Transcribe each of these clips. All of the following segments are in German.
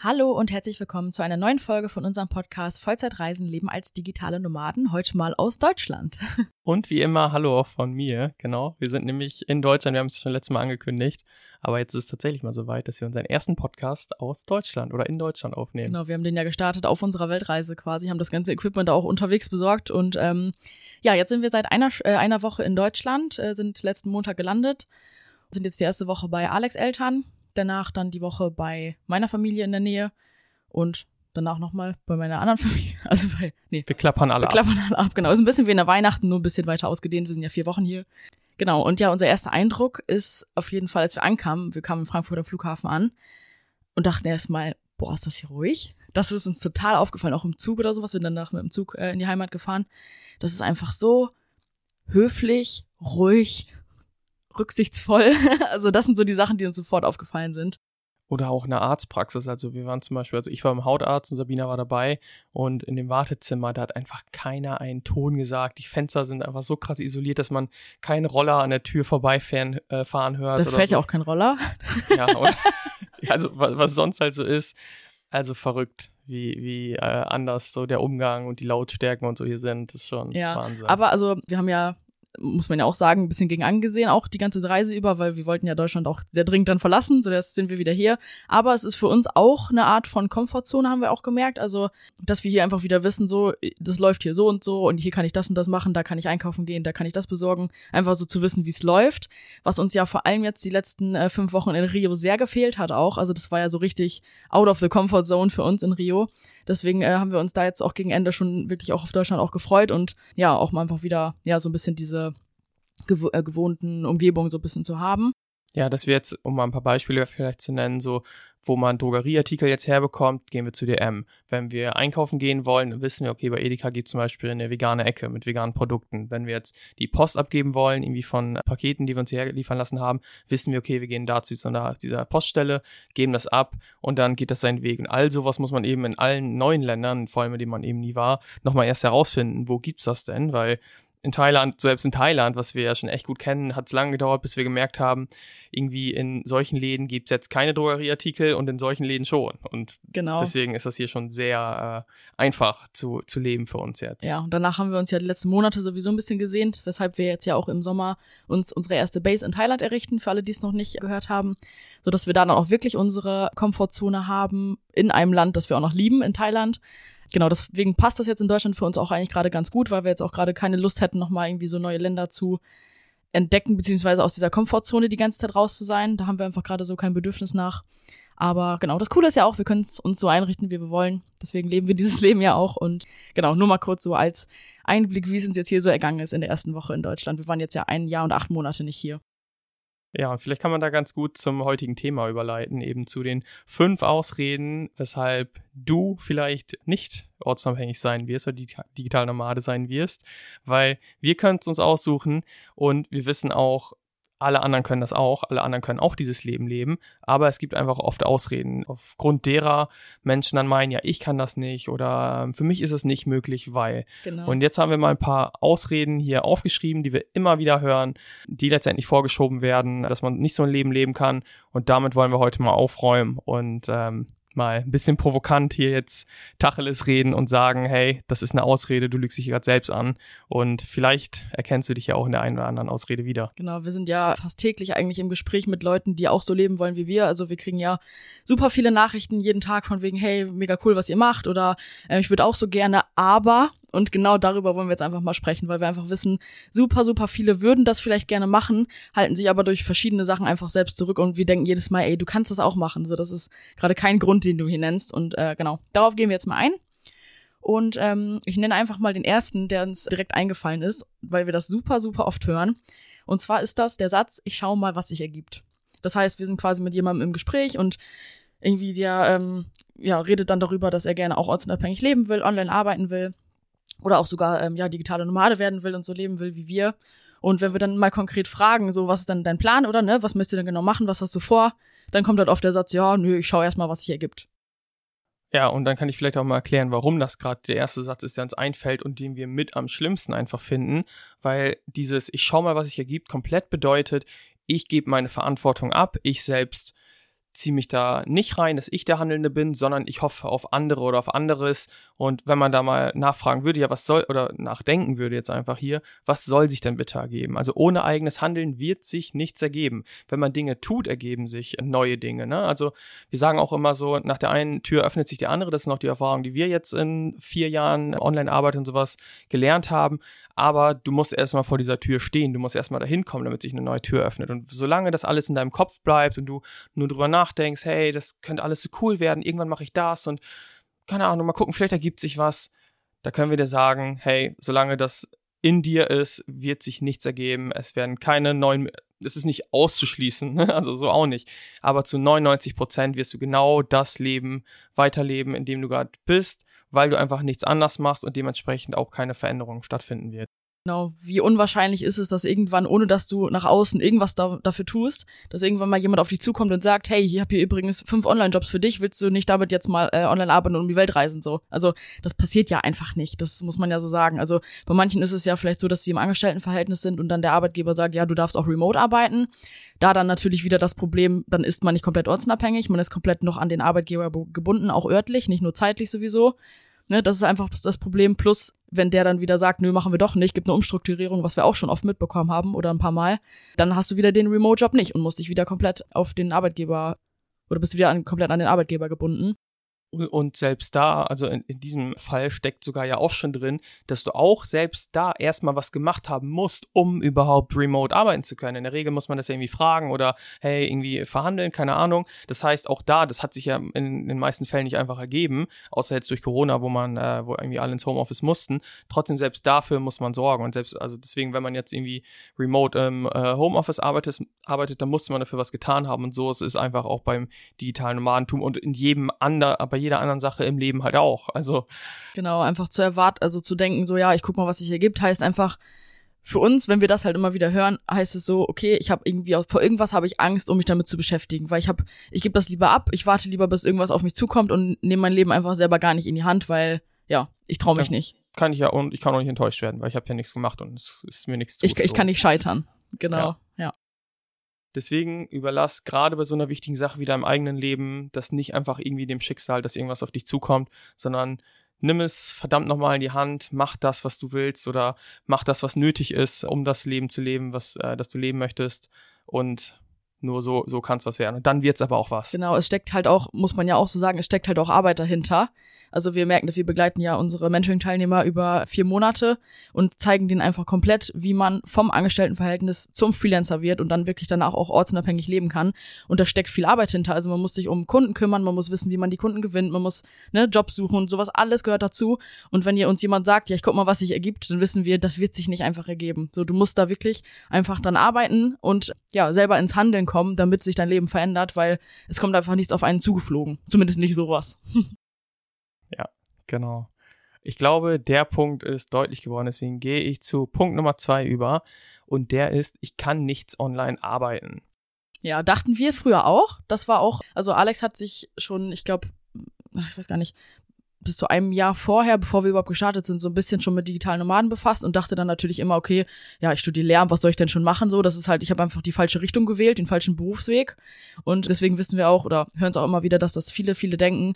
Hallo und herzlich willkommen zu einer neuen Folge von unserem Podcast Vollzeitreisen leben als digitale Nomaden, heute mal aus Deutschland. Und wie immer, hallo auch von mir, genau. Wir sind nämlich in Deutschland, wir haben es schon letztes Mal angekündigt, aber jetzt ist es tatsächlich mal soweit, dass wir unseren ersten Podcast aus Deutschland oder in Deutschland aufnehmen. Genau, wir haben den ja gestartet auf unserer Weltreise quasi, haben das ganze Equipment auch unterwegs besorgt und ähm, ja, jetzt sind wir seit einer, äh, einer Woche in Deutschland, äh, sind letzten Montag gelandet, sind jetzt die erste Woche bei Alex Eltern danach dann die Woche bei meiner Familie in der Nähe und danach nochmal bei meiner anderen Familie. Also bei, nee. Wir klappern alle wir ab. Klappern alle ab, genau. Ist ein bisschen wie in der Weihnachten, nur ein bisschen weiter ausgedehnt. Wir sind ja vier Wochen hier. Genau. Und ja, unser erster Eindruck ist auf jeden Fall, als wir ankamen, wir kamen im Frankfurter Flughafen an und dachten erstmal, boah, ist das hier ruhig? Das ist uns total aufgefallen, auch im Zug oder so, was wir danach mit dem Zug äh, in die Heimat gefahren. Das ist einfach so höflich, ruhig rücksichtsvoll. Also das sind so die Sachen, die uns sofort aufgefallen sind. Oder auch eine Arztpraxis. Also wir waren zum Beispiel, also ich war im Hautarzt und Sabina war dabei und in dem Wartezimmer, da hat einfach keiner einen Ton gesagt. Die Fenster sind einfach so krass isoliert, dass man keinen Roller an der Tür vorbeifahren äh, fahren hört. Da fährt so. ja auch kein Roller. Ja, und, also was, was sonst halt so ist. Also verrückt, wie, wie äh, anders so der Umgang und die Lautstärken und so hier sind. Das ist schon ja, Wahnsinn. Aber also wir haben ja muss man ja auch sagen, ein bisschen gegen angesehen, auch die ganze Reise über, weil wir wollten ja Deutschland auch sehr dringend dann verlassen, so jetzt sind wir wieder hier. Aber es ist für uns auch eine Art von Komfortzone, haben wir auch gemerkt. Also, dass wir hier einfach wieder wissen, so, das läuft hier so und so und hier kann ich das und das machen, da kann ich einkaufen gehen, da kann ich das besorgen. Einfach so zu wissen, wie es läuft. Was uns ja vor allem jetzt die letzten äh, fünf Wochen in Rio sehr gefehlt hat auch. Also, das war ja so richtig out of the comfort zone für uns in Rio. Deswegen äh, haben wir uns da jetzt auch gegen Ende schon wirklich auch auf Deutschland auch gefreut und ja, auch mal einfach wieder, ja, so ein bisschen diese gew äh, gewohnten Umgebungen so ein bisschen zu haben. Ja, dass wir jetzt, um mal ein paar Beispiele vielleicht zu nennen, so wo man Drogerieartikel jetzt herbekommt, gehen wir zu DM. Wenn wir einkaufen gehen wollen, wissen wir, okay, bei Edeka gibt es zum Beispiel eine vegane Ecke mit veganen Produkten. Wenn wir jetzt die Post abgeben wollen, irgendwie von Paketen, die wir uns hierher liefern lassen haben, wissen wir, okay, wir gehen da zu dieser Poststelle, geben das ab und dann geht das seinen Weg. Und all sowas muss man eben in allen neuen Ländern, vor allem in denen man eben nie war, nochmal erst herausfinden, wo gibt's das denn? Weil in Thailand, selbst in Thailand, was wir ja schon echt gut kennen, hat es lange gedauert, bis wir gemerkt haben, irgendwie in solchen Läden gibt es jetzt keine Drogerieartikel und in solchen Läden schon. Und genau. deswegen ist das hier schon sehr äh, einfach zu, zu leben für uns jetzt. Ja, und danach haben wir uns ja die letzten Monate sowieso ein bisschen gesehnt, weshalb wir jetzt ja auch im Sommer uns unsere erste Base in Thailand errichten, für alle, die es noch nicht gehört haben, sodass wir da dann auch wirklich unsere Komfortzone haben in einem Land, das wir auch noch lieben, in Thailand genau, deswegen passt das jetzt in Deutschland für uns auch eigentlich gerade ganz gut, weil wir jetzt auch gerade keine Lust hätten, nochmal irgendwie so neue Länder zu entdecken, beziehungsweise aus dieser Komfortzone die ganze Zeit raus zu sein. Da haben wir einfach gerade so kein Bedürfnis nach. Aber genau, das Coole ist ja auch, wir können es uns so einrichten, wie wir wollen. Deswegen leben wir dieses Leben ja auch. Und genau, nur mal kurz so als Einblick, wie es uns jetzt hier so ergangen ist in der ersten Woche in Deutschland. Wir waren jetzt ja ein Jahr und acht Monate nicht hier. Ja, vielleicht kann man da ganz gut zum heutigen Thema überleiten, eben zu den fünf Ausreden, weshalb du vielleicht nicht ortsunabhängig sein wirst oder digital Nomade sein wirst, weil wir können es uns aussuchen und wir wissen auch, alle anderen können das auch, alle anderen können auch dieses Leben leben, aber es gibt einfach oft Ausreden, aufgrund derer Menschen dann meinen, ja, ich kann das nicht oder für mich ist es nicht möglich, weil. Genau. Und jetzt haben wir mal ein paar Ausreden hier aufgeschrieben, die wir immer wieder hören, die letztendlich vorgeschoben werden, dass man nicht so ein Leben leben kann und damit wollen wir heute mal aufräumen und ähm, mal ein bisschen provokant hier jetzt Tacheles reden und sagen, hey, das ist eine Ausrede, du lügst dich gerade selbst an und vielleicht erkennst du dich ja auch in der einen oder anderen Ausrede wieder. Genau, wir sind ja fast täglich eigentlich im Gespräch mit Leuten, die auch so leben wollen wie wir. Also wir kriegen ja super viele Nachrichten jeden Tag von wegen, hey, mega cool, was ihr macht oder äh, ich würde auch so gerne, aber und genau darüber wollen wir jetzt einfach mal sprechen, weil wir einfach wissen, super, super viele würden das vielleicht gerne machen, halten sich aber durch verschiedene Sachen einfach selbst zurück und wir denken jedes Mal, ey, du kannst das auch machen. So, das ist gerade kein Grund, den du hier nennst. Und äh, genau, darauf gehen wir jetzt mal ein. Und ähm, ich nenne einfach mal den ersten, der uns direkt eingefallen ist, weil wir das super, super oft hören. Und zwar ist das der Satz, ich schaue mal, was sich ergibt. Das heißt, wir sind quasi mit jemandem im Gespräch und irgendwie der ähm, ja, redet dann darüber, dass er gerne auch ortsunabhängig leben will, online arbeiten will oder auch sogar ähm, ja digitale Nomade werden will und so leben will wie wir. Und wenn wir dann mal konkret fragen, so was ist dann dein Plan oder ne, was möchtest du denn genau machen, was hast du vor, dann kommt halt oft der Satz, ja, nö, ich schaue erstmal, was sich ergibt. Ja, und dann kann ich vielleicht auch mal erklären, warum das gerade der erste Satz ist, der uns einfällt und den wir mit am schlimmsten einfach finden, weil dieses ich schau mal, was sich ergibt, komplett bedeutet, ich gebe meine Verantwortung ab, ich selbst ziehe mich da nicht rein, dass ich der Handelnde bin, sondern ich hoffe auf andere oder auf anderes. Und wenn man da mal nachfragen würde, ja, was soll, oder nachdenken würde jetzt einfach hier, was soll sich denn bitte ergeben? Also ohne eigenes Handeln wird sich nichts ergeben. Wenn man Dinge tut, ergeben sich neue Dinge. Ne? Also wir sagen auch immer so, nach der einen Tür öffnet sich die andere. Das ist noch die Erfahrung, die wir jetzt in vier Jahren Online-Arbeit und sowas gelernt haben aber du musst erstmal vor dieser Tür stehen, du musst erstmal dahin kommen, damit sich eine neue Tür öffnet. Und solange das alles in deinem Kopf bleibt und du nur drüber nachdenkst, hey, das könnte alles so cool werden, irgendwann mache ich das und keine Ahnung, mal gucken, vielleicht ergibt sich was, da können wir dir sagen, hey, solange das in dir ist, wird sich nichts ergeben. Es werden keine neuen, es ist nicht auszuschließen, ne? also so auch nicht. Aber zu 99 Prozent wirst du genau das Leben weiterleben, in dem du gerade bist weil du einfach nichts anders machst und dementsprechend auch keine Veränderung stattfinden wird. Genau, wie unwahrscheinlich ist es, dass irgendwann, ohne dass du nach außen irgendwas da, dafür tust, dass irgendwann mal jemand auf dich zukommt und sagt, hey, ich habe hier übrigens fünf Online-Jobs für dich, willst du nicht damit jetzt mal äh, online arbeiten und um die Welt reisen so? Also das passiert ja einfach nicht, das muss man ja so sagen. Also bei manchen ist es ja vielleicht so, dass sie im Angestelltenverhältnis sind und dann der Arbeitgeber sagt, ja, du darfst auch remote arbeiten. Da dann natürlich wieder das Problem, dann ist man nicht komplett ortsunabhängig, man ist komplett noch an den Arbeitgeber gebunden, auch örtlich, nicht nur zeitlich sowieso. Ne, das ist einfach das Problem. Plus, wenn der dann wieder sagt, nö, machen wir doch nicht, gibt eine Umstrukturierung, was wir auch schon oft mitbekommen haben oder ein paar Mal, dann hast du wieder den Remote-Job nicht und musst dich wieder komplett auf den Arbeitgeber oder bist wieder an, komplett an den Arbeitgeber gebunden. Und selbst da, also in, in, diesem Fall steckt sogar ja auch schon drin, dass du auch selbst da erstmal was gemacht haben musst, um überhaupt remote arbeiten zu können. In der Regel muss man das ja irgendwie fragen oder hey, irgendwie verhandeln, keine Ahnung. Das heißt, auch da, das hat sich ja in, in den meisten Fällen nicht einfach ergeben, außer jetzt durch Corona, wo man, äh, wo irgendwie alle ins Homeoffice mussten. Trotzdem selbst dafür muss man sorgen. Und selbst, also deswegen, wenn man jetzt irgendwie remote im äh, Homeoffice arbeitet, arbeitet, dann musste man dafür was getan haben. Und so es ist einfach auch beim digitalen Nomadentum und in jedem anderen, aber jeder anderen Sache im Leben halt auch. Also genau, einfach zu erwarten, also zu denken, so ja, ich guck mal, was sich ergibt, heißt einfach für uns, wenn wir das halt immer wieder hören, heißt es so, okay, ich habe irgendwie vor irgendwas habe ich Angst, um mich damit zu beschäftigen, weil ich habe, ich gebe das lieber ab, ich warte lieber, bis irgendwas auf mich zukommt und nehme mein Leben einfach selber gar nicht in die Hand, weil ja, ich traue mich ja, nicht. Kann ich ja und ich kann auch nicht enttäuscht werden, weil ich habe ja nichts gemacht und es ist mir nichts zu. Ich, ich kann nicht scheitern. Genau, ja. Deswegen überlass gerade bei so einer wichtigen Sache wie deinem eigenen Leben das nicht einfach irgendwie dem Schicksal, dass irgendwas auf dich zukommt, sondern nimm es verdammt nochmal in die Hand, mach das, was du willst oder mach das, was nötig ist, um das Leben zu leben, was äh, das du leben möchtest und nur so, so kann es was werden. Und dann wird's aber auch was. Genau, es steckt halt auch, muss man ja auch so sagen, es steckt halt auch Arbeit dahinter. Also wir merken, dass wir begleiten ja unsere Mentoring-Teilnehmer über vier Monate und zeigen denen einfach komplett, wie man vom Angestelltenverhältnis zum Freelancer wird und dann wirklich danach auch ortsunabhängig leben kann. Und da steckt viel Arbeit hinter. Also man muss sich um Kunden kümmern, man muss wissen, wie man die Kunden gewinnt, man muss ne, Jobs suchen und sowas, alles gehört dazu. Und wenn ihr uns jemand sagt, ja, ich guck mal, was sich ergibt, dann wissen wir, das wird sich nicht einfach ergeben. So, du musst da wirklich einfach dann arbeiten und ja, selber ins Handeln kommen, damit sich dein Leben verändert, weil es kommt einfach nichts auf einen zugeflogen. Zumindest nicht sowas. ja, genau. Ich glaube, der Punkt ist deutlich geworden, deswegen gehe ich zu Punkt Nummer zwei über und der ist, ich kann nichts online arbeiten. Ja, dachten wir früher auch. Das war auch, also Alex hat sich schon, ich glaube, ich weiß gar nicht, bis zu einem Jahr vorher, bevor wir überhaupt gestartet sind, so ein bisschen schon mit digitalen Nomaden befasst und dachte dann natürlich immer, okay, ja, ich studiere Lehramt, was soll ich denn schon machen? So, das ist halt, ich habe einfach die falsche Richtung gewählt, den falschen Berufsweg. Und deswegen wissen wir auch oder hören es auch immer wieder, dass das viele, viele denken,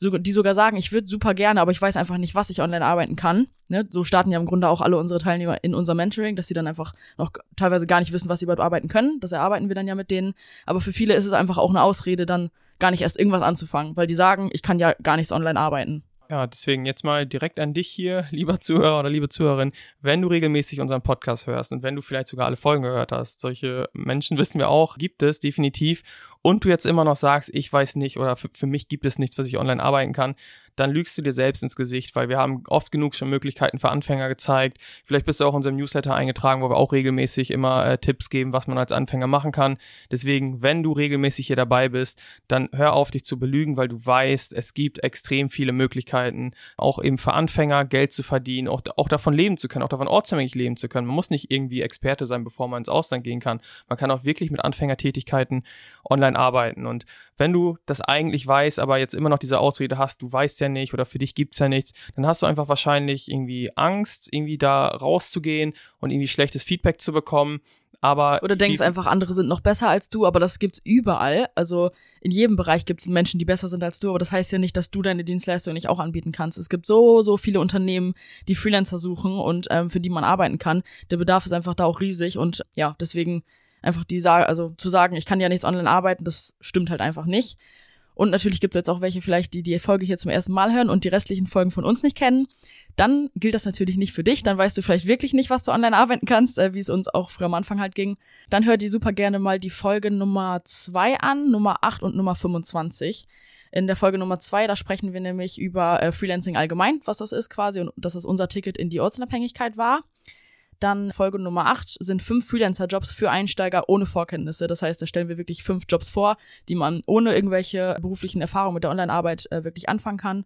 die sogar sagen, ich würde super gerne, aber ich weiß einfach nicht, was ich online arbeiten kann. Ne? So starten ja im Grunde auch alle unsere Teilnehmer in unser Mentoring, dass sie dann einfach noch teilweise gar nicht wissen, was sie überhaupt arbeiten können. Das erarbeiten wir dann ja mit denen. Aber für viele ist es einfach auch eine Ausrede, dann gar nicht erst irgendwas anzufangen, weil die sagen, ich kann ja gar nichts online arbeiten. Ja, deswegen jetzt mal direkt an dich hier, lieber Zuhörer oder liebe Zuhörerin, wenn du regelmäßig unseren Podcast hörst und wenn du vielleicht sogar alle Folgen gehört hast, solche Menschen wissen wir auch, gibt es definitiv und du jetzt immer noch sagst, ich weiß nicht oder für, für mich gibt es nichts, was ich online arbeiten kann, dann lügst du dir selbst ins Gesicht, weil wir haben oft genug schon Möglichkeiten für Anfänger gezeigt. Vielleicht bist du auch in unserem Newsletter eingetragen, wo wir auch regelmäßig immer äh, Tipps geben, was man als Anfänger machen kann. Deswegen, wenn du regelmäßig hier dabei bist, dann hör auf, dich zu belügen, weil du weißt, es gibt extrem viele Möglichkeiten, auch eben für Anfänger Geld zu verdienen, auch, auch davon leben zu können, auch davon ortsunabhängig leben zu können. Man muss nicht irgendwie Experte sein, bevor man ins Ausland gehen kann. Man kann auch wirklich mit Anfängertätigkeiten online arbeiten. Und wenn du das eigentlich weißt, aber jetzt immer noch diese Ausrede hast, du weißt ja nicht oder für dich gibt's ja nichts, dann hast du einfach wahrscheinlich irgendwie Angst, irgendwie da rauszugehen und irgendwie schlechtes Feedback zu bekommen. Aber oder denkst einfach, andere sind noch besser als du, aber das gibt's überall. Also in jedem Bereich gibt's Menschen, die besser sind als du, aber das heißt ja nicht, dass du deine Dienstleistung nicht auch anbieten kannst. Es gibt so, so viele Unternehmen, die Freelancer suchen und ähm, für die man arbeiten kann. Der Bedarf ist einfach da auch riesig und ja, deswegen einfach die sagen, also zu sagen, ich kann ja nichts online arbeiten, das stimmt halt einfach nicht. Und natürlich gibt es jetzt auch welche vielleicht, die die Folge hier zum ersten Mal hören und die restlichen Folgen von uns nicht kennen. Dann gilt das natürlich nicht für dich. Dann weißt du vielleicht wirklich nicht, was du online arbeiten kannst, äh, wie es uns auch früher am Anfang halt ging. Dann hör dir super gerne mal die Folge Nummer zwei an, Nummer acht und Nummer 25. In der Folge Nummer zwei, da sprechen wir nämlich über äh, Freelancing allgemein, was das ist quasi und dass es unser Ticket in die Ortsunabhängigkeit war. Dann Folge Nummer 8 sind fünf Freelancer-Jobs für Einsteiger ohne Vorkenntnisse. Das heißt, da stellen wir wirklich fünf Jobs vor, die man ohne irgendwelche beruflichen Erfahrungen mit der Online-Arbeit äh, wirklich anfangen kann.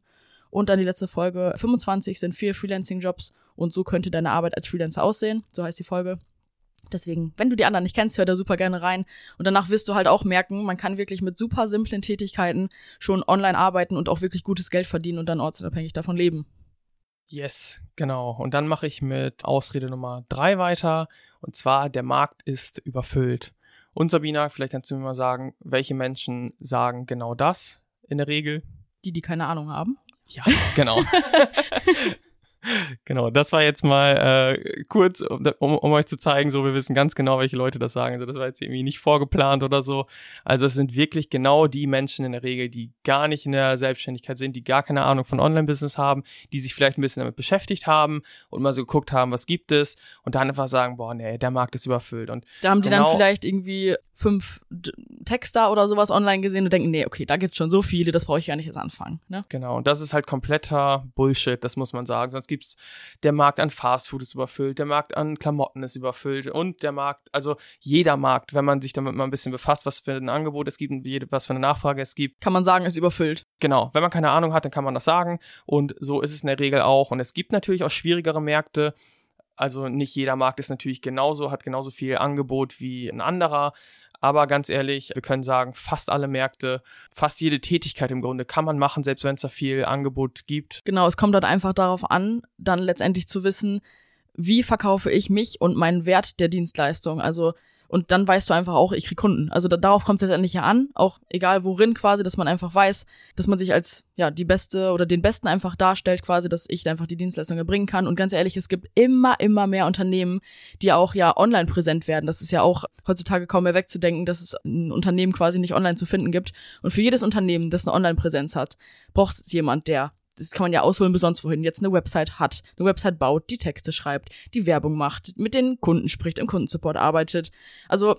Und dann die letzte Folge 25 sind vier Freelancing-Jobs und so könnte deine Arbeit als Freelancer aussehen. So heißt die Folge. Deswegen, wenn du die anderen nicht kennst, hör da super gerne rein. Und danach wirst du halt auch merken, man kann wirklich mit super simplen Tätigkeiten schon online arbeiten und auch wirklich gutes Geld verdienen und dann ortsunabhängig davon leben. Yes, genau. Und dann mache ich mit Ausrede Nummer drei weiter. Und zwar, der Markt ist überfüllt. Und Sabina, vielleicht kannst du mir mal sagen, welche Menschen sagen genau das in der Regel? Die, die keine Ahnung haben. Ja, genau. Genau, das war jetzt mal äh, kurz, um, um, euch zu zeigen, so wir wissen ganz genau, welche Leute das sagen. Also das war jetzt irgendwie nicht vorgeplant oder so. Also es sind wirklich genau die Menschen in der Regel, die gar nicht in der Selbstständigkeit sind, die gar keine Ahnung von Online-Business haben, die sich vielleicht ein bisschen damit beschäftigt haben und mal so geguckt haben, was gibt es und dann einfach sagen, boah, nee, der Markt ist überfüllt. Und da haben die genau, dann vielleicht irgendwie fünf Texter oder sowas online gesehen und denken, nee, okay, da gibt's schon so viele, das brauche ich gar nicht jetzt anfangen. Ne? Genau, und das ist halt kompletter Bullshit, das muss man sagen. Sonst gibt's der Markt an Fastfood ist überfüllt, der Markt an Klamotten ist überfüllt und der Markt, also jeder Markt, wenn man sich damit mal ein bisschen befasst, was für ein Angebot es gibt und was für eine Nachfrage es gibt. Kann man sagen, ist überfüllt. Genau, wenn man keine Ahnung hat, dann kann man das sagen und so ist es in der Regel auch. Und es gibt natürlich auch schwierigere Märkte, also nicht jeder Markt ist natürlich genauso, hat genauso viel Angebot wie ein anderer. Aber ganz ehrlich, wir können sagen, fast alle Märkte, fast jede Tätigkeit im Grunde kann man machen, selbst wenn es da viel Angebot gibt. Genau, es kommt dort einfach darauf an, dann letztendlich zu wissen, wie verkaufe ich mich und meinen Wert der Dienstleistung. Also und dann weißt du einfach auch, ich krieg Kunden. Also da, darauf kommt es letztendlich ja an, auch egal worin quasi, dass man einfach weiß, dass man sich als ja die Beste oder den Besten einfach darstellt, quasi, dass ich einfach die Dienstleistung erbringen kann. Und ganz ehrlich, es gibt immer, immer mehr Unternehmen, die auch ja online präsent werden. Das ist ja auch heutzutage kaum mehr wegzudenken, dass es ein Unternehmen quasi nicht online zu finden gibt. Und für jedes Unternehmen, das eine Online-Präsenz hat, braucht es jemand, der das kann man ja ausholen bis sonst wohin, jetzt eine Website hat, eine Website baut, die Texte schreibt, die Werbung macht, mit den Kunden spricht, im Kundensupport arbeitet. Also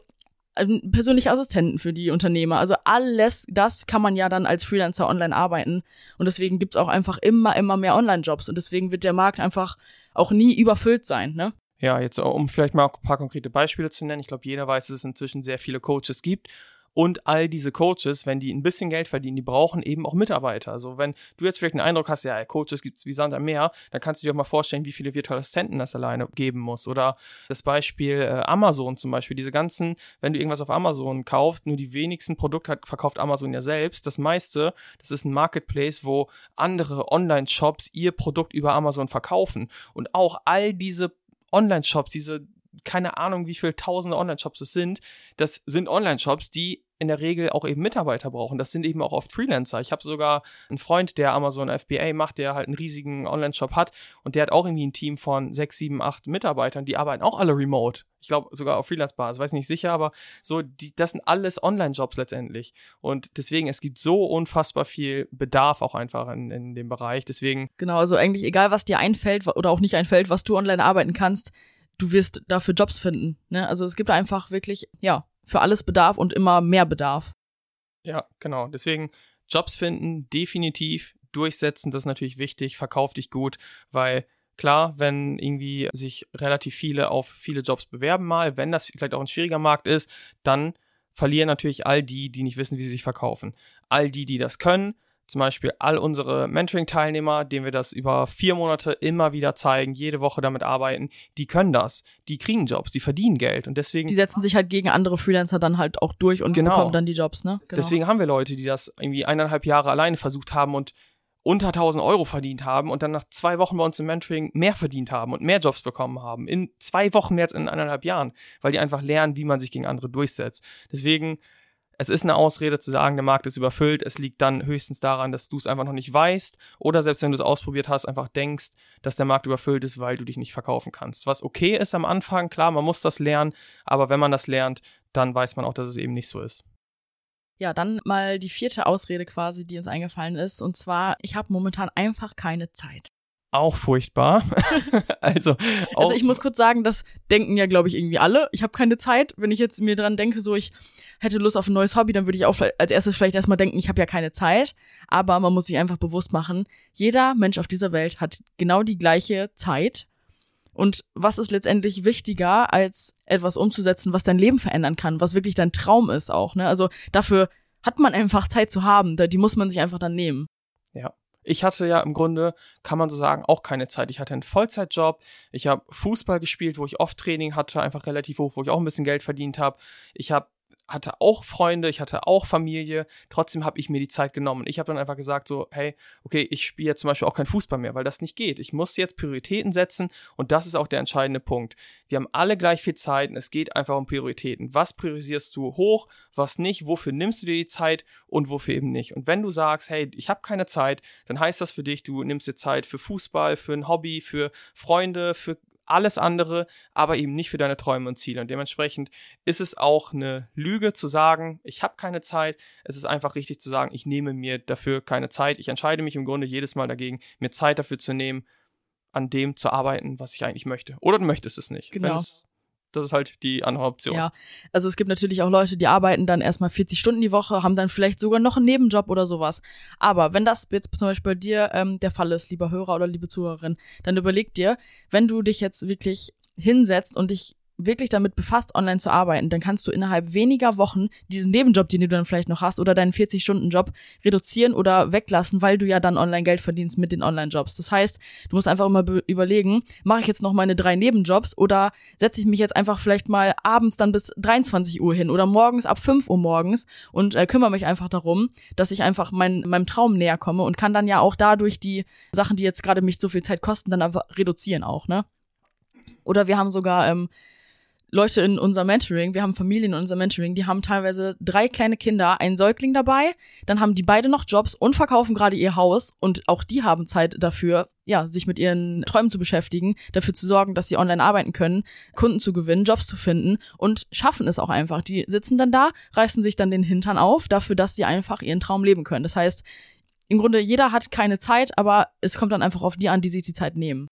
persönliche Assistenten für die Unternehmer. Also alles, das kann man ja dann als Freelancer online arbeiten. Und deswegen gibt's auch einfach immer, immer mehr Online-Jobs. Und deswegen wird der Markt einfach auch nie überfüllt sein, ne? Ja, jetzt um vielleicht mal ein paar konkrete Beispiele zu nennen. Ich glaube, jeder weiß, dass es inzwischen sehr viele Coaches gibt. Und all diese Coaches, wenn die ein bisschen Geld verdienen, die brauchen eben auch Mitarbeiter. Also wenn du jetzt vielleicht einen Eindruck hast, ja, Coaches gibt es wie Sand am Meer, dann kannst du dir auch mal vorstellen, wie viele virtuelle Assistenten das alleine geben muss. Oder das Beispiel äh, Amazon zum Beispiel. Diese ganzen, wenn du irgendwas auf Amazon kaufst, nur die wenigsten Produkte hat, verkauft Amazon ja selbst. Das meiste, das ist ein Marketplace, wo andere Online-Shops ihr Produkt über Amazon verkaufen. Und auch all diese Online-Shops, diese keine Ahnung, wie viele tausende Online-Shops es sind. Das sind Online-Shops, die in der Regel auch eben Mitarbeiter brauchen. Das sind eben auch oft Freelancer. Ich habe sogar einen Freund, der Amazon FBA macht, der halt einen riesigen Online-Shop hat und der hat auch irgendwie ein Team von sechs, sieben, acht Mitarbeitern, die arbeiten auch alle remote. Ich glaube sogar auf Freelance-Basis, weiß nicht sicher, aber so, die, das sind alles Online-Jobs letztendlich. Und deswegen, es gibt so unfassbar viel Bedarf auch einfach in, in dem Bereich. Deswegen. Genau, also eigentlich egal, was dir einfällt oder auch nicht einfällt, was du online arbeiten kannst, du wirst dafür Jobs finden. Ne? Also es gibt einfach wirklich, ja, für alles Bedarf und immer mehr Bedarf. Ja, genau. Deswegen Jobs finden, definitiv durchsetzen, das ist natürlich wichtig, verkauf dich gut, weil klar, wenn irgendwie sich relativ viele auf viele Jobs bewerben mal, wenn das vielleicht auch ein schwieriger Markt ist, dann verlieren natürlich all die, die nicht wissen, wie sie sich verkaufen. All die, die das können, zum Beispiel all unsere Mentoring-Teilnehmer, denen wir das über vier Monate immer wieder zeigen, jede Woche damit arbeiten, die können das. Die kriegen Jobs, die verdienen Geld und deswegen. Die setzen sich halt gegen andere Freelancer dann halt auch durch und genau. bekommen dann die Jobs, ne? Genau. Deswegen haben wir Leute, die das irgendwie eineinhalb Jahre alleine versucht haben und unter 1000 Euro verdient haben und dann nach zwei Wochen bei uns im Mentoring mehr verdient haben und mehr Jobs bekommen haben. In zwei Wochen jetzt in eineinhalb Jahren, weil die einfach lernen, wie man sich gegen andere durchsetzt. Deswegen, es ist eine Ausrede zu sagen, der Markt ist überfüllt. Es liegt dann höchstens daran, dass du es einfach noch nicht weißt oder selbst wenn du es ausprobiert hast, einfach denkst, dass der Markt überfüllt ist, weil du dich nicht verkaufen kannst. Was okay ist am Anfang, klar, man muss das lernen, aber wenn man das lernt, dann weiß man auch, dass es eben nicht so ist. Ja, dann mal die vierte Ausrede quasi, die uns eingefallen ist. Und zwar, ich habe momentan einfach keine Zeit. Auch furchtbar. also, auch also ich muss kurz sagen, das denken ja, glaube ich, irgendwie alle. Ich habe keine Zeit. Wenn ich jetzt mir dran denke, so ich hätte Lust auf ein neues Hobby, dann würde ich auch als erstes vielleicht erstmal denken, ich habe ja keine Zeit. Aber man muss sich einfach bewusst machen, jeder Mensch auf dieser Welt hat genau die gleiche Zeit und was ist letztendlich wichtiger, als etwas umzusetzen, was dein Leben verändern kann, was wirklich dein Traum ist auch, ne? Also dafür hat man einfach Zeit zu haben, die muss man sich einfach dann nehmen. Ja. Ich hatte ja im Grunde, kann man so sagen, auch keine Zeit. Ich hatte einen Vollzeitjob, ich habe Fußball gespielt, wo ich oft Training hatte, einfach relativ hoch, wo ich auch ein bisschen Geld verdient habe. Ich habe hatte auch Freunde, ich hatte auch Familie, trotzdem habe ich mir die Zeit genommen. Ich habe dann einfach gesagt so, hey, okay, ich spiele jetzt zum Beispiel auch kein Fußball mehr, weil das nicht geht. Ich muss jetzt Prioritäten setzen und das ist auch der entscheidende Punkt. Wir haben alle gleich viel Zeit und es geht einfach um Prioritäten. Was priorisierst du hoch, was nicht, wofür nimmst du dir die Zeit und wofür eben nicht. Und wenn du sagst, hey, ich habe keine Zeit, dann heißt das für dich, du nimmst dir Zeit für Fußball, für ein Hobby, für Freunde, für alles andere, aber eben nicht für deine Träume und Ziele. Und dementsprechend ist es auch eine Lüge zu sagen, ich habe keine Zeit. Es ist einfach richtig zu sagen, ich nehme mir dafür keine Zeit. Ich entscheide mich im Grunde jedes Mal dagegen, mir Zeit dafür zu nehmen, an dem zu arbeiten, was ich eigentlich möchte. Oder du möchtest es nicht. Genau. Es das ist halt die andere Option. Ja, also es gibt natürlich auch Leute, die arbeiten dann erstmal 40 Stunden die Woche, haben dann vielleicht sogar noch einen Nebenjob oder sowas. Aber wenn das jetzt zum Beispiel bei dir ähm, der Fall ist, lieber Hörer oder liebe Zuhörerin, dann überleg dir, wenn du dich jetzt wirklich hinsetzt und dich wirklich damit befasst, online zu arbeiten, dann kannst du innerhalb weniger Wochen diesen Nebenjob, den du dann vielleicht noch hast, oder deinen 40-Stunden-Job reduzieren oder weglassen, weil du ja dann online Geld verdienst mit den Online-Jobs. Das heißt, du musst einfach immer überlegen, mache ich jetzt noch meine drei Nebenjobs oder setze ich mich jetzt einfach vielleicht mal abends dann bis 23 Uhr hin oder morgens ab 5 Uhr morgens und äh, kümmere mich einfach darum, dass ich einfach mein, meinem Traum näher komme und kann dann ja auch dadurch die Sachen, die jetzt gerade mich so viel Zeit kosten, dann einfach reduzieren auch, ne? Oder wir haben sogar ähm, Leute in unser Mentoring, wir haben Familien in unser Mentoring, die haben teilweise drei kleine Kinder, einen Säugling dabei, dann haben die beide noch Jobs und verkaufen gerade ihr Haus und auch die haben Zeit dafür, ja, sich mit ihren Träumen zu beschäftigen, dafür zu sorgen, dass sie online arbeiten können, Kunden zu gewinnen, Jobs zu finden und schaffen es auch einfach. Die sitzen dann da, reißen sich dann den Hintern auf, dafür, dass sie einfach ihren Traum leben können. Das heißt, im Grunde jeder hat keine Zeit, aber es kommt dann einfach auf die an, die sich die Zeit nehmen.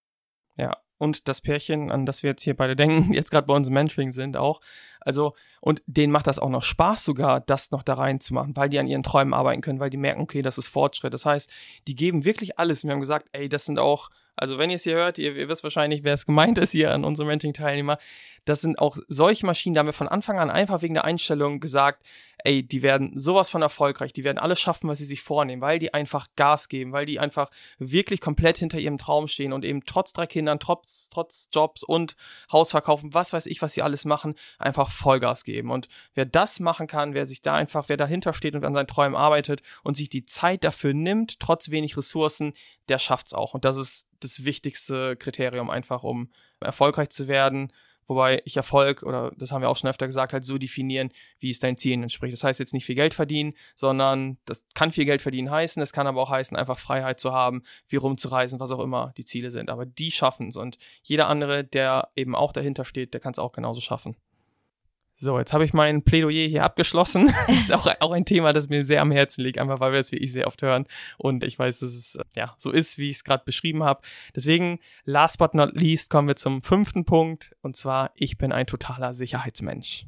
Ja, und das Pärchen, an das wir jetzt hier beide denken, jetzt gerade bei uns im Mentoring sind auch. Also, und denen macht das auch noch Spaß sogar, das noch da reinzumachen, weil die an ihren Träumen arbeiten können, weil die merken, okay, das ist Fortschritt. Das heißt, die geben wirklich alles. Wir haben gesagt, ey, das sind auch, also wenn ihr es hier hört, ihr, ihr wisst wahrscheinlich, wer es gemeint ist hier an unsere Mentoring-Teilnehmer. Das sind auch solche Maschinen, da haben wir von Anfang an einfach wegen der Einstellung gesagt, ey, die werden sowas von erfolgreich, die werden alles schaffen, was sie sich vornehmen, weil die einfach Gas geben, weil die einfach wirklich komplett hinter ihrem Traum stehen und eben trotz drei Kindern, trotz, trotz Jobs und Haus verkaufen, was weiß ich, was sie alles machen, einfach Vollgas geben. Und wer das machen kann, wer sich da einfach, wer dahinter steht und an seinen Träumen arbeitet und sich die Zeit dafür nimmt, trotz wenig Ressourcen, der schafft's auch. Und das ist das wichtigste Kriterium einfach, um erfolgreich zu werden Wobei ich Erfolg, oder das haben wir auch schon öfter gesagt, halt so definieren, wie es deinen Zielen entspricht. Das heißt jetzt nicht viel Geld verdienen, sondern das kann viel Geld verdienen heißen, es kann aber auch heißen, einfach Freiheit zu haben, wie rumzureisen, was auch immer die Ziele sind. Aber die schaffen es und jeder andere, der eben auch dahinter steht, der kann es auch genauso schaffen. So, jetzt habe ich mein Plädoyer hier abgeschlossen. das ist auch, auch ein Thema, das mir sehr am Herzen liegt, einfach weil wir es wie ich sehr oft hören. Und ich weiß, dass es ja so ist, wie ich es gerade beschrieben habe. Deswegen, last but not least, kommen wir zum fünften Punkt. Und zwar, ich bin ein totaler Sicherheitsmensch.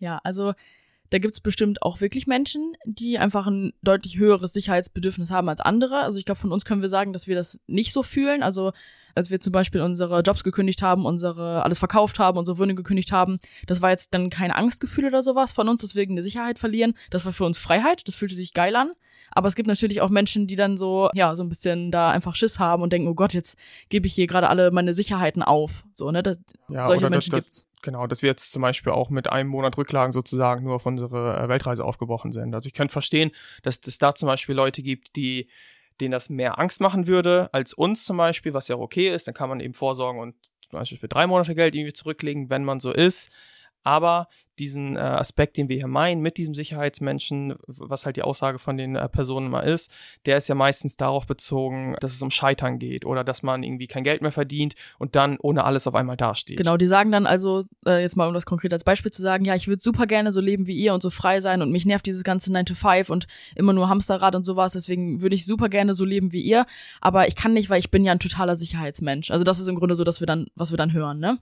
Ja, also da gibt's bestimmt auch wirklich Menschen, die einfach ein deutlich höheres Sicherheitsbedürfnis haben als andere. Also ich glaube, von uns können wir sagen, dass wir das nicht so fühlen. Also als wir zum Beispiel unsere Jobs gekündigt haben, unsere alles verkauft haben, unsere Wohnung gekündigt haben, das war jetzt dann kein Angstgefühl oder sowas von uns, deswegen eine Sicherheit verlieren. Das war für uns Freiheit, das fühlte sich geil an. Aber es gibt natürlich auch Menschen, die dann so, ja, so ein bisschen da einfach Schiss haben und denken, oh Gott, jetzt gebe ich hier gerade alle meine Sicherheiten auf. So, ne? Das, Ja, solche Menschen das, gibt's. Genau, dass wir jetzt zum Beispiel auch mit einem Monat Rücklagen sozusagen nur auf unsere äh, Weltreise aufgebrochen sind. Also ich könnte verstehen, dass es da zum Beispiel Leute gibt, die denen das mehr Angst machen würde als uns zum Beispiel, was ja okay ist. Dann kann man eben vorsorgen und zum Beispiel für drei Monate Geld irgendwie zurücklegen, wenn man so ist. Aber diesen äh, Aspekt, den wir hier meinen, mit diesem Sicherheitsmenschen, was halt die Aussage von den äh, Personen mal ist, der ist ja meistens darauf bezogen, dass es um Scheitern geht oder dass man irgendwie kein Geld mehr verdient und dann ohne alles auf einmal dasteht. Genau, die sagen dann also, äh, jetzt mal um das konkret als Beispiel zu sagen, ja, ich würde super gerne so leben wie ihr und so frei sein und mich nervt dieses ganze 9 to 5 und immer nur Hamsterrad und sowas, deswegen würde ich super gerne so leben wie ihr, aber ich kann nicht, weil ich bin ja ein totaler Sicherheitsmensch. Also das ist im Grunde so, dass wir dann, was wir dann hören, ne?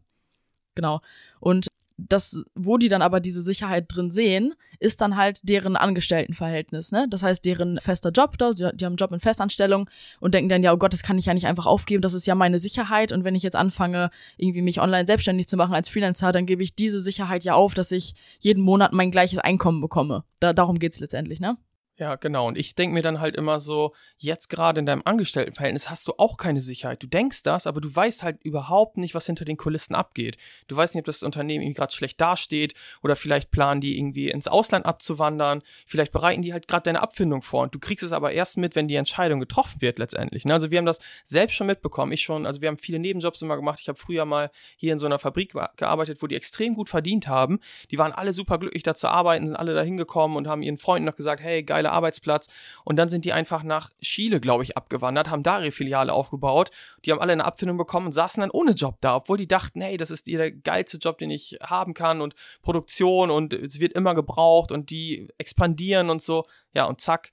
Genau. Und das, wo die dann aber diese Sicherheit drin sehen, ist dann halt deren Angestelltenverhältnis, ne? Das heißt, deren fester Job da, die haben einen Job in Festanstellung und denken dann, ja, oh Gott, das kann ich ja nicht einfach aufgeben, das ist ja meine Sicherheit und wenn ich jetzt anfange, irgendwie mich online selbstständig zu machen als Freelancer, dann gebe ich diese Sicherheit ja auf, dass ich jeden Monat mein gleiches Einkommen bekomme. Da, darum geht's letztendlich, ne? Ja, genau. Und ich denke mir dann halt immer so, jetzt gerade in deinem Angestelltenverhältnis hast du auch keine Sicherheit. Du denkst das, aber du weißt halt überhaupt nicht, was hinter den Kulissen abgeht. Du weißt nicht, ob das Unternehmen irgendwie gerade schlecht dasteht oder vielleicht planen die irgendwie ins Ausland abzuwandern. Vielleicht bereiten die halt gerade deine Abfindung vor. Und du kriegst es aber erst mit, wenn die Entscheidung getroffen wird letztendlich. Ne? Also wir haben das selbst schon mitbekommen. Ich schon, also wir haben viele Nebenjobs immer gemacht. Ich habe früher mal hier in so einer Fabrik gearbeitet, wo die extrem gut verdient haben. Die waren alle super glücklich da zu arbeiten, sind alle da hingekommen und haben ihren Freunden noch gesagt, hey, geile Arbeitsplatz. Und dann sind die einfach nach Chile, glaube ich, abgewandert, haben da ihre Filiale aufgebaut. Die haben alle eine Abfindung bekommen und saßen dann ohne Job da, obwohl die dachten, hey, das ist der geilste Job, den ich haben kann und Produktion und es wird immer gebraucht und die expandieren und so. Ja, und zack,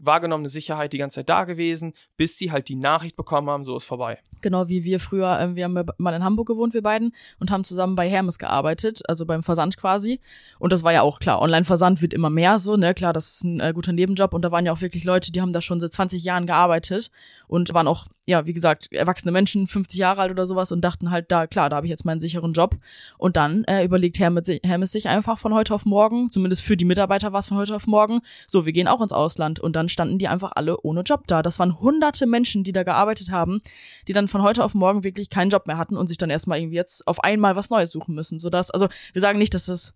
wahrgenommene Sicherheit die ganze Zeit da gewesen, bis die halt die Nachricht bekommen haben, so ist vorbei. Genau wie wir früher, ähm, wir haben mal in Hamburg gewohnt, wir beiden, und haben zusammen bei Hermes gearbeitet, also beim Versand quasi. Und das war ja auch klar, Online-Versand wird immer mehr so, ne, klar, das ist ein äh, guter Nebenjob. Und da waren ja auch wirklich Leute, die haben da schon seit 20 Jahren gearbeitet und waren auch, ja, wie gesagt, erwachsene Menschen, 50 Jahre alt oder sowas und dachten halt, da, klar, da habe ich jetzt meinen sicheren Job. Und dann äh, überlegt Hermes, si- Hermes sich einfach von heute auf morgen, zumindest für die Mitarbeiter war es von heute auf morgen, so, wir gehen auch ins Ausland. Und dann standen die einfach alle ohne Job da. Das waren hunderte Menschen, die da gearbeitet haben, die dann von heute auf morgen wirklich keinen Job mehr hatten und sich dann erstmal irgendwie jetzt auf einmal was Neues suchen müssen. Sodass, also wir sagen nicht, dass das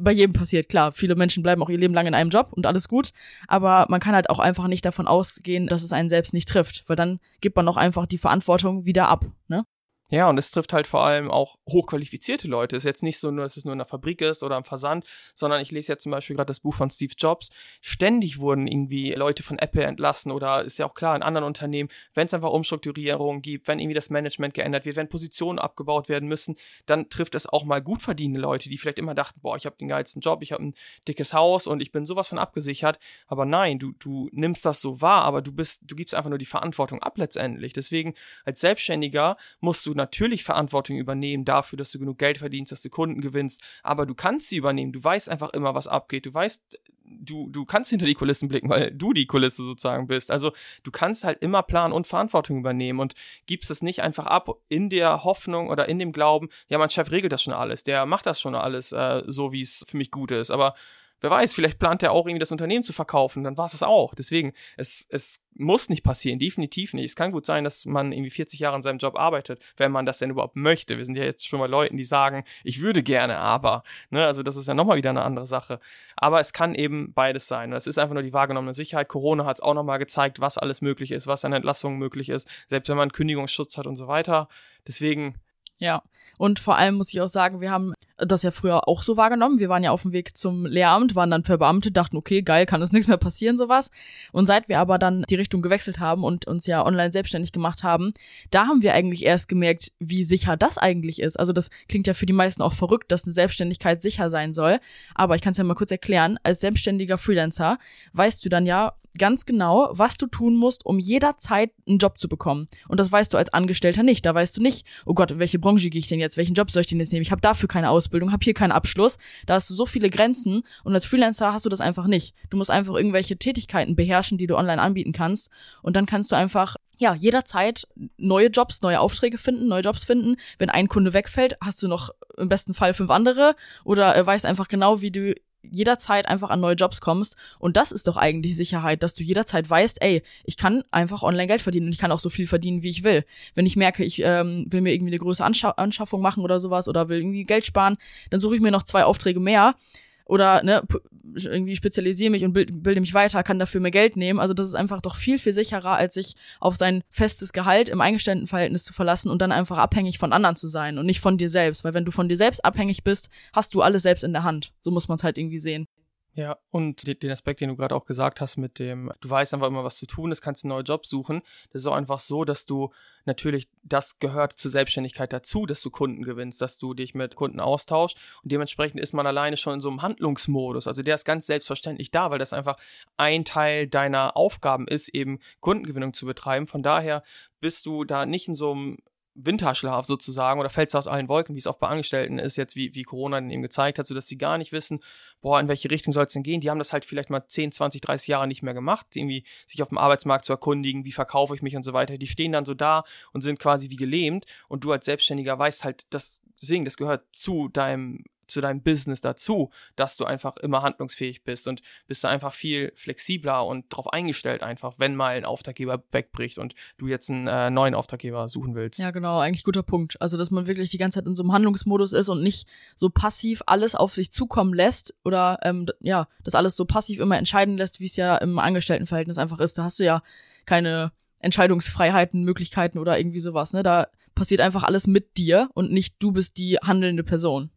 bei jedem passiert, klar, viele Menschen bleiben auch ihr Leben lang in einem Job und alles gut, aber man kann halt auch einfach nicht davon ausgehen, dass es einen selbst nicht trifft, weil dann gibt man auch einfach die Verantwortung wieder ab, ne? Ja, und es trifft halt vor allem auch hochqualifizierte Leute. Es ist jetzt nicht so nur, dass es nur in der Fabrik ist oder am Versand, sondern ich lese jetzt zum Beispiel gerade das Buch von Steve Jobs. Ständig wurden irgendwie Leute von Apple entlassen oder ist ja auch klar in anderen Unternehmen, wenn es einfach Umstrukturierungen gibt, wenn irgendwie das Management geändert wird, wenn Positionen abgebaut werden müssen, dann trifft es auch mal gut verdienende Leute, die vielleicht immer dachten, boah, ich habe den geilsten Job, ich habe ein dickes Haus und ich bin sowas von abgesichert. Aber nein, du, du nimmst das so wahr, aber du bist, du gibst einfach nur die Verantwortung ab letztendlich. Deswegen als Selbstständiger musst du natürlich Verantwortung übernehmen dafür, dass du genug Geld verdienst, dass du Kunden gewinnst, aber du kannst sie übernehmen. Du weißt einfach immer, was abgeht. Du weißt, du, du kannst hinter die Kulissen blicken, weil du die Kulisse sozusagen bist. Also du kannst halt immer planen und Verantwortung übernehmen und gibst es nicht einfach ab in der Hoffnung oder in dem Glauben, ja, mein Chef regelt das schon alles, der macht das schon alles äh, so, wie es für mich gut ist. Aber wer weiß, vielleicht plant er auch irgendwie das Unternehmen zu verkaufen, dann war es es auch. Deswegen, es, es muss nicht passieren, definitiv nicht. Es kann gut sein, dass man irgendwie 40 Jahre an seinem Job arbeitet, wenn man das denn überhaupt möchte. Wir sind ja jetzt schon mal Leuten, die sagen, ich würde gerne, aber, ne, also das ist ja nochmal wieder eine andere Sache. Aber es kann eben beides sein. Es ist einfach nur die wahrgenommene Sicherheit. Corona hat es auch nochmal gezeigt, was alles möglich ist, was an Entlassungen möglich ist, selbst wenn man Kündigungsschutz hat und so weiter. Deswegen, Ja. Und vor allem muss ich auch sagen, wir haben das ja früher auch so wahrgenommen. Wir waren ja auf dem Weg zum Lehramt, waren dann verbeamtet, dachten, okay, geil, kann uns nichts mehr passieren, sowas. Und seit wir aber dann die Richtung gewechselt haben und uns ja online selbstständig gemacht haben, da haben wir eigentlich erst gemerkt, wie sicher das eigentlich ist. Also das klingt ja für die meisten auch verrückt, dass eine Selbstständigkeit sicher sein soll. Aber ich kann es ja mal kurz erklären. Als selbstständiger Freelancer weißt du dann ja, ganz genau, was du tun musst, um jederzeit einen Job zu bekommen. Und das weißt du als Angestellter nicht. Da weißt du nicht, oh Gott, in welche Branche gehe ich denn jetzt? Welchen Job soll ich denn jetzt nehmen? Ich habe dafür keine Ausbildung, habe hier keinen Abschluss. Da hast du so viele Grenzen und als Freelancer hast du das einfach nicht. Du musst einfach irgendwelche Tätigkeiten beherrschen, die du online anbieten kannst. Und dann kannst du einfach ja, jederzeit neue Jobs, neue Aufträge finden, neue Jobs finden. Wenn ein Kunde wegfällt, hast du noch im besten Fall fünf andere oder äh, weißt einfach genau, wie du jederzeit einfach an neue Jobs kommst. Und das ist doch eigentlich Sicherheit, dass du jederzeit weißt, ey, ich kann einfach online Geld verdienen und ich kann auch so viel verdienen, wie ich will. Wenn ich merke, ich ähm, will mir irgendwie eine größere Anscha Anschaffung machen oder sowas oder will irgendwie Geld sparen, dann suche ich mir noch zwei Aufträge mehr oder ne, irgendwie spezialisiere mich und bilde mich weiter, kann dafür mehr Geld nehmen. Also das ist einfach doch viel, viel sicherer, als sich auf sein festes Gehalt im Eingestelltenverhältnis zu verlassen und dann einfach abhängig von anderen zu sein und nicht von dir selbst. Weil wenn du von dir selbst abhängig bist, hast du alles selbst in der Hand. So muss man es halt irgendwie sehen. Ja, und den Aspekt, den du gerade auch gesagt hast, mit dem, du weißt einfach immer, was zu tun ist, kannst einen neuen Job suchen. Das ist auch einfach so, dass du natürlich, das gehört zur Selbstständigkeit dazu, dass du Kunden gewinnst, dass du dich mit Kunden austauschst. Und dementsprechend ist man alleine schon in so einem Handlungsmodus. Also der ist ganz selbstverständlich da, weil das einfach ein Teil deiner Aufgaben ist, eben Kundengewinnung zu betreiben. Von daher bist du da nicht in so einem Winterschlaf sozusagen oder fällst du aus allen Wolken, wie es oft bei Angestellten ist, jetzt wie, wie Corona eben gezeigt hat, sodass sie gar nicht wissen, boah, in welche Richtung soll es denn gehen? Die haben das halt vielleicht mal 10, 20, 30 Jahre nicht mehr gemacht, irgendwie sich auf dem Arbeitsmarkt zu erkundigen, wie verkaufe ich mich und so weiter. Die stehen dann so da und sind quasi wie gelähmt und du als Selbstständiger weißt halt, dass deswegen, das gehört zu deinem zu deinem Business dazu, dass du einfach immer handlungsfähig bist und bist da einfach viel flexibler und darauf eingestellt einfach, wenn mal ein Auftraggeber wegbricht und du jetzt einen äh, neuen Auftraggeber suchen willst. Ja, genau, eigentlich guter Punkt. Also, dass man wirklich die ganze Zeit in so einem Handlungsmodus ist und nicht so passiv alles auf sich zukommen lässt oder ähm, ja, das alles so passiv immer entscheiden lässt, wie es ja im Angestelltenverhältnis einfach ist. Da hast du ja keine Entscheidungsfreiheiten, Möglichkeiten oder irgendwie sowas, ne? Da passiert einfach alles mit dir und nicht du bist die handelnde Person.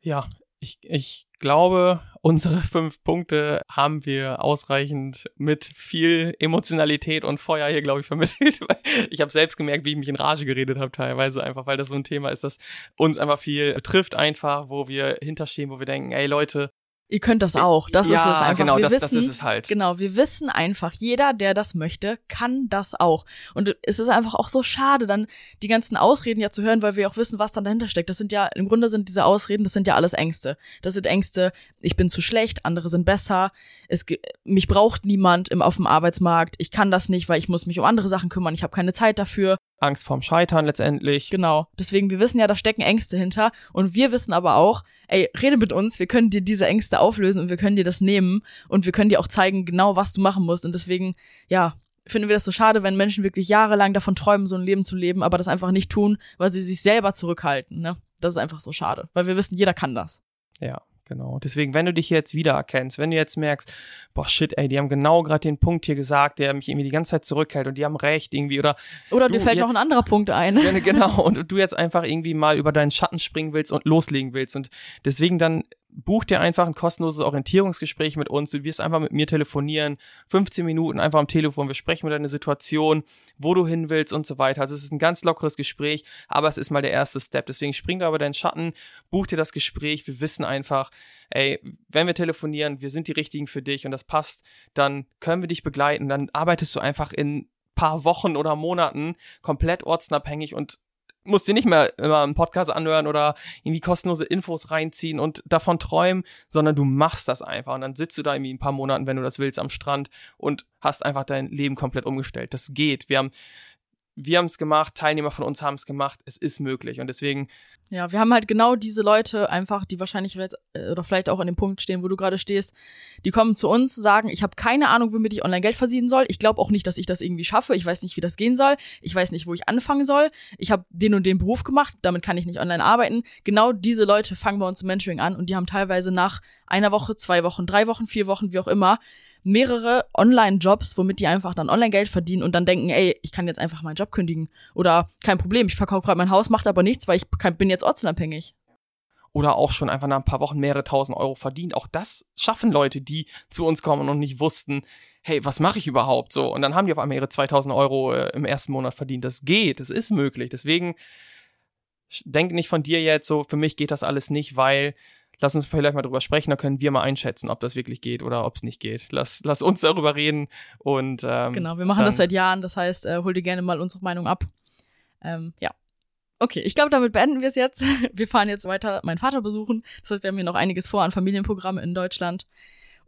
Ja, ich, ich glaube, unsere fünf Punkte haben wir ausreichend mit viel Emotionalität und Feuer hier, glaube ich, vermittelt. ich habe selbst gemerkt, wie ich mich in Rage geredet habe teilweise, einfach weil das so ein Thema ist, das uns einfach viel betrifft einfach, wo wir hinterstehen, wo wir denken, ey Leute, Ihr könnt das auch. Das ja, ist es einfach. Genau, wir das, wissen, das ist es halt. Genau, wir wissen einfach, jeder, der das möchte, kann das auch. Und es ist einfach auch so schade, dann die ganzen Ausreden ja zu hören, weil wir auch wissen, was dann dahinter steckt. Das sind ja, im Grunde sind diese Ausreden, das sind ja alles Ängste. Das sind Ängste, ich bin zu schlecht, andere sind besser, es, mich braucht niemand im, auf dem Arbeitsmarkt, ich kann das nicht, weil ich muss mich um andere Sachen kümmern, ich habe keine Zeit dafür. Angst vorm Scheitern letztendlich. Genau. Deswegen, wir wissen ja, da stecken Ängste hinter. Und wir wissen aber auch, ey, rede mit uns, wir können dir diese Ängste auflösen und wir können dir das nehmen und wir können dir auch zeigen, genau was du machen musst. Und deswegen, ja, finden wir das so schade, wenn Menschen wirklich jahrelang davon träumen, so ein Leben zu leben, aber das einfach nicht tun, weil sie sich selber zurückhalten. Ne? Das ist einfach so schade, weil wir wissen, jeder kann das. Ja, Genau. Deswegen, wenn du dich jetzt wiedererkennst, wenn du jetzt merkst, boah, shit, ey, die haben genau gerade den Punkt hier gesagt, der mich irgendwie die ganze Zeit zurückhält und die haben recht irgendwie oder. Oder dir fällt jetzt, noch ein anderer Punkt ein. Genau. Und du jetzt einfach irgendwie mal über deinen Schatten springen willst und loslegen willst. Und deswegen dann buch dir einfach ein kostenloses Orientierungsgespräch mit uns. Du wirst einfach mit mir telefonieren, 15 Minuten einfach am Telefon. Wir sprechen über deine Situation, wo du hin willst und so weiter. Also es ist ein ganz lockeres Gespräch, aber es ist mal der erste Step. Deswegen spring da über deinen Schatten, buch dir das Gespräch. Wir wissen einfach, ey, wenn wir telefonieren, wir sind die richtigen für dich und das passt, dann können wir dich begleiten. Dann arbeitest du einfach in paar Wochen oder Monaten komplett ortsunabhängig und musst dir nicht mehr immer einen Podcast anhören oder irgendwie kostenlose Infos reinziehen und davon träumen, sondern du machst das einfach und dann sitzt du da irgendwie ein paar Monaten, wenn du das willst, am Strand und hast einfach dein Leben komplett umgestellt. Das geht. Wir haben wir haben es gemacht, Teilnehmer von uns haben es gemacht, es ist möglich und deswegen ja, wir haben halt genau diese Leute einfach, die wahrscheinlich jetzt äh, oder vielleicht auch an dem Punkt stehen, wo du gerade stehst, die kommen zu uns, sagen, ich habe keine Ahnung, womit ich online Geld verdienen soll. Ich glaube auch nicht, dass ich das irgendwie schaffe. Ich weiß nicht, wie das gehen soll. Ich weiß nicht, wo ich anfangen soll. Ich habe den und den Beruf gemacht, damit kann ich nicht online arbeiten. Genau diese Leute fangen bei uns im Mentoring an und die haben teilweise nach einer Woche, zwei Wochen, drei Wochen, vier Wochen, wie auch immer, mehrere Online-Jobs, womit die einfach dann Online-Geld verdienen und dann denken, ey, ich kann jetzt einfach meinen Job kündigen. Oder kein Problem, ich verkaufe gerade mein Haus, macht aber nichts, weil ich bin jetzt ortsunabhängig. Oder auch schon einfach nach ein paar Wochen mehrere tausend Euro verdient. Auch das schaffen Leute, die zu uns kommen und nicht wussten, hey, was mache ich überhaupt so? Und dann haben die auf einmal ihre 2000 Euro äh, im ersten Monat verdient. Das geht, das ist möglich. Deswegen denk nicht von dir jetzt so, für mich geht das alles nicht, weil lass uns vielleicht mal drüber sprechen, da können wir mal einschätzen, ob das wirklich geht oder ob es nicht geht. Lass, lass uns darüber reden und ähm, Genau, wir machen das seit Jahren, das heißt, äh, hol dir gerne mal unsere Meinung ab. Ähm, ja. Okay, ich glaube, damit beenden wir es jetzt. Wir fahren jetzt weiter meinen Vater besuchen. Das heißt, wir haben hier noch einiges vor an Familienprogrammen in Deutschland.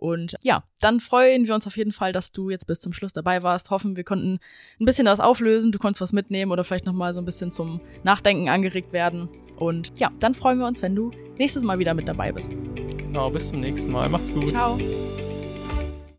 Und ja, dann freuen wir uns auf jeden Fall, dass du jetzt bis zum Schluss dabei warst. Hoffen, wir konnten ein bisschen was auflösen, du konntest was mitnehmen oder vielleicht nochmal so ein bisschen zum Nachdenken angeregt werden. Und ja, dann freuen wir uns, wenn du nächstes Mal wieder mit dabei bist. Genau, bis zum nächsten Mal. Macht's gut. Ciao.